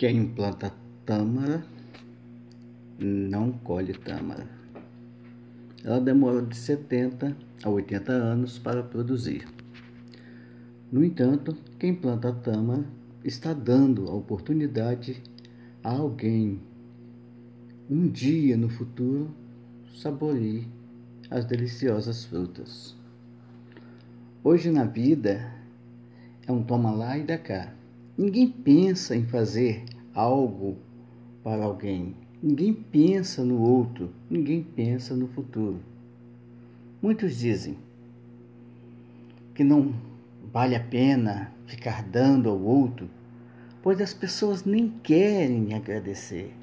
Quem planta tâmara não colhe tâmara. Ela demora de 70 a 80 anos para produzir. No entanto, quem planta tâmara está dando a oportunidade a alguém um dia no futuro saborear as deliciosas frutas. Hoje na vida é um toma lá e dá cá. Ninguém pensa em fazer algo para alguém. Ninguém pensa no outro. Ninguém pensa no futuro. Muitos dizem que não vale a pena ficar dando ao outro, pois as pessoas nem querem agradecer.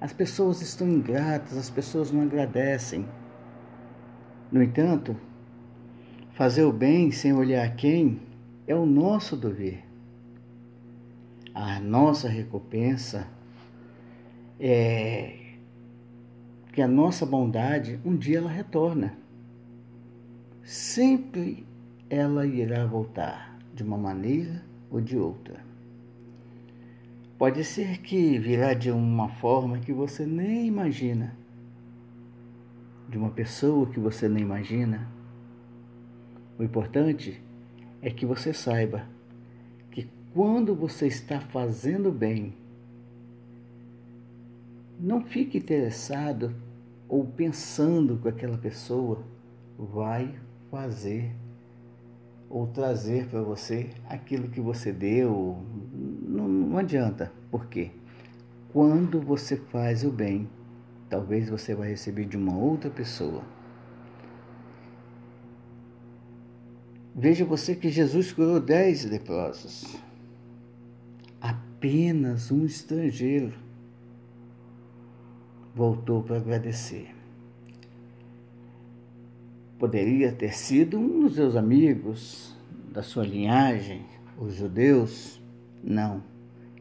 As pessoas estão ingratas, as pessoas não agradecem. No entanto, fazer o bem sem olhar a quem é o nosso dever a nossa recompensa é que a nossa bondade um dia ela retorna. Sempre ela irá voltar de uma maneira ou de outra. Pode ser que virá de uma forma que você nem imagina, de uma pessoa que você nem imagina. O importante é que você saiba quando você está fazendo bem, não fique interessado ou pensando que aquela pessoa vai fazer ou trazer para você aquilo que você deu. Não, não adianta. Por quê? Quando você faz o bem, talvez você vai receber de uma outra pessoa. Veja você que Jesus curou dez leprosos apenas um estrangeiro voltou para agradecer. Poderia ter sido um dos seus amigos, da sua linhagem, os judeus. Não.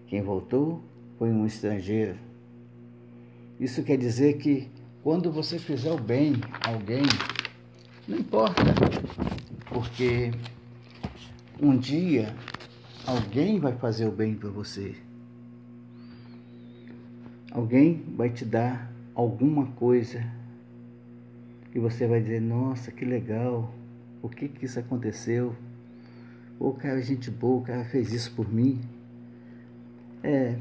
Quem voltou foi um estrangeiro. Isso quer dizer que quando você fizer o bem a alguém, não importa, porque um dia Alguém vai fazer o bem para você. Alguém vai te dar alguma coisa e você vai dizer: Nossa, que legal, por que, que isso aconteceu? O cara, gente boa, o cara fez isso por mim. É,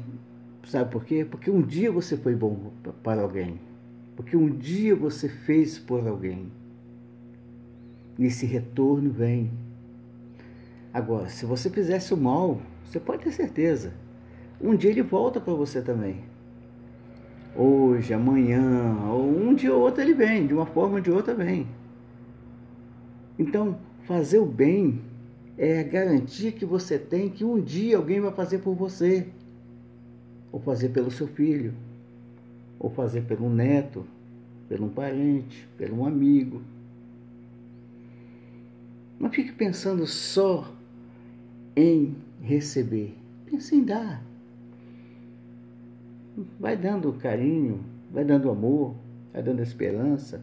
sabe por quê? Porque um dia você foi bom para alguém. Porque um dia você fez por alguém. E esse retorno vem Agora, se você fizesse o mal, você pode ter certeza, um dia ele volta para você também. Hoje, amanhã, ou um dia ou outro ele vem, de uma forma ou de outra vem. Então, fazer o bem é a garantia que você tem que um dia alguém vai fazer por você, ou fazer pelo seu filho, ou fazer pelo neto, pelo parente, pelo amigo. Não fique pensando só em receber. Pense em dar. Vai dando carinho, vai dando amor, vai dando esperança.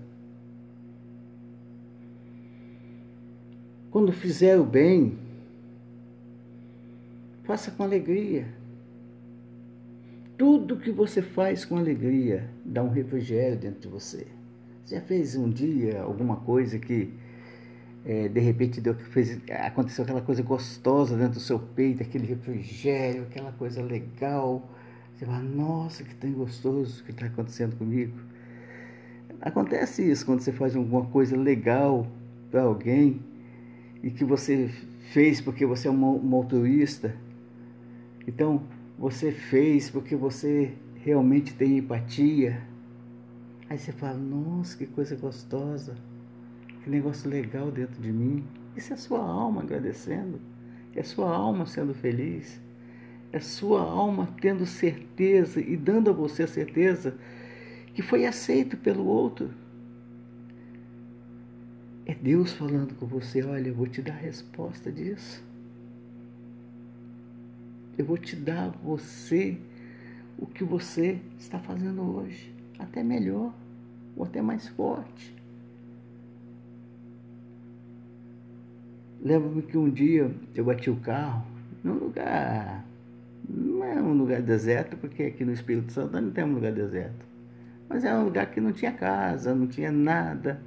Quando fizer o bem, faça com alegria. Tudo que você faz com alegria dá um refrigério dentro de você. Você já fez um dia alguma coisa que é, de repente deu, fez, aconteceu aquela coisa gostosa dentro do seu peito, aquele refrigério, aquela coisa legal. Você fala, nossa, que tão gostoso que está acontecendo comigo. Acontece isso quando você faz alguma coisa legal para alguém e que você fez porque você é um motorista. Então, você fez porque você realmente tem empatia. Aí você fala, nossa, que coisa gostosa que negócio legal dentro de mim. Isso é a sua alma agradecendo, é a sua alma sendo feliz, é a sua alma tendo certeza e dando a você a certeza que foi aceito pelo outro. É Deus falando com você: olha, eu vou te dar a resposta disso. Eu vou te dar a você o que você está fazendo hoje, até melhor ou até mais forte. Lembro-me que um dia eu bati o carro num lugar, não é um lugar deserto, porque aqui no Espírito Santo não tem um lugar deserto. Mas é um lugar que não tinha casa, não tinha nada.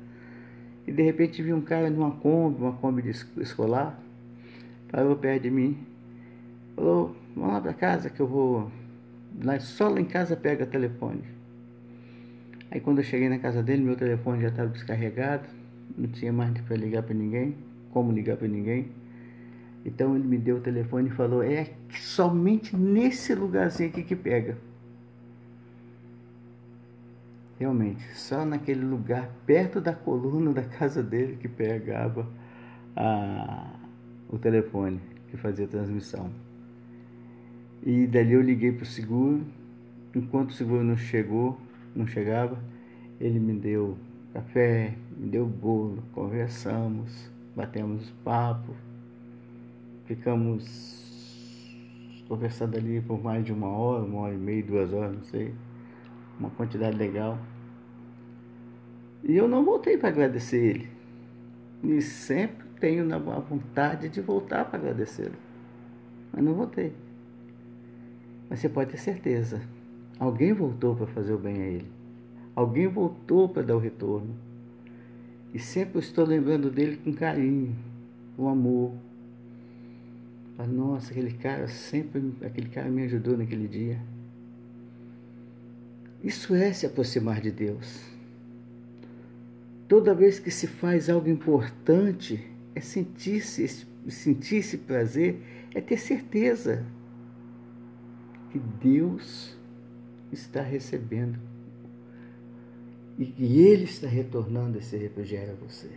E de repente vi um cara numa Kombi, uma Kombi escolar, parou perto de mim, falou, vamos lá para casa que eu vou. Lá, só lá em casa pega telefone. Aí quando eu cheguei na casa dele, meu telefone já estava descarregado, não tinha mais para ligar para ninguém, como ligar para ninguém. Então ele me deu o telefone e falou: é somente nesse lugarzinho aqui que pega. Realmente, só naquele lugar, perto da coluna da casa dele, que pegava a, o telefone que fazia a transmissão. E dali eu liguei para o seguro. Enquanto o seguro não chegou, não chegava, ele me deu café, me deu bolo, conversamos, batemos papo, ficamos conversando ali por mais de uma hora, uma hora e meia, duas horas, não sei, uma quantidade legal. E eu não voltei para agradecer ele. E sempre tenho na vontade de voltar para agradecê-lo. Mas não voltei. Mas você pode ter certeza, alguém voltou para fazer o bem a ele. Alguém voltou para dar o retorno. E sempre estou lembrando dele com carinho, com amor. Fala, nossa, aquele cara sempre, aquele cara me ajudou naquele dia. Isso é se aproximar de Deus. Toda vez que se faz algo importante, é sentir-se sentir esse prazer, é ter certeza que Deus está recebendo e que Ele está retornando esse refrigério a você.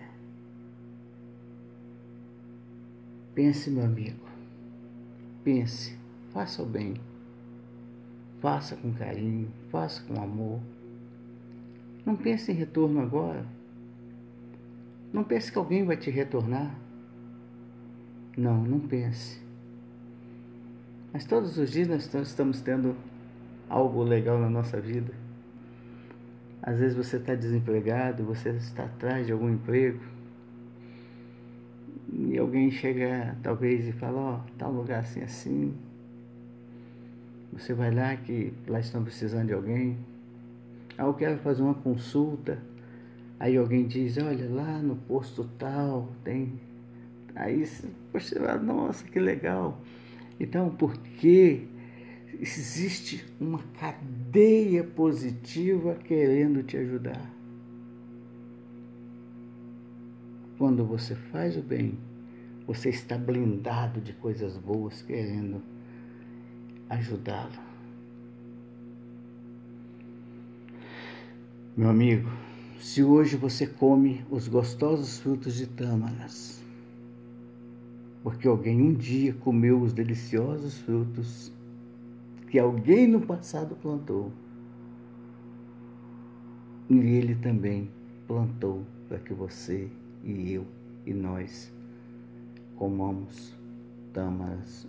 Pense, meu amigo, pense, faça o bem, faça com carinho, faça com amor. Não pense em retorno agora. Não pense que alguém vai te retornar. Não, não pense. Mas todos os dias nós estamos tendo algo legal na nossa vida. Às vezes você está desempregado, você está atrás de algum emprego. E alguém chega talvez e fala, ó, oh, tal lugar assim assim. Você vai lá que lá estão precisando de alguém. Ah, eu quero fazer uma consulta. Aí alguém diz, olha, lá no posto tal tem. Aí você fala, nossa, que legal. Então, por que existe uma cadeia positiva querendo te ajudar. Quando você faz o bem, você está blindado de coisas boas querendo ajudá-lo. Meu amigo, se hoje você come os gostosos frutos de tâmaras, porque alguém um dia comeu os deliciosos frutos que alguém no passado plantou. E ele também plantou para que você e eu e nós comamos tâmaras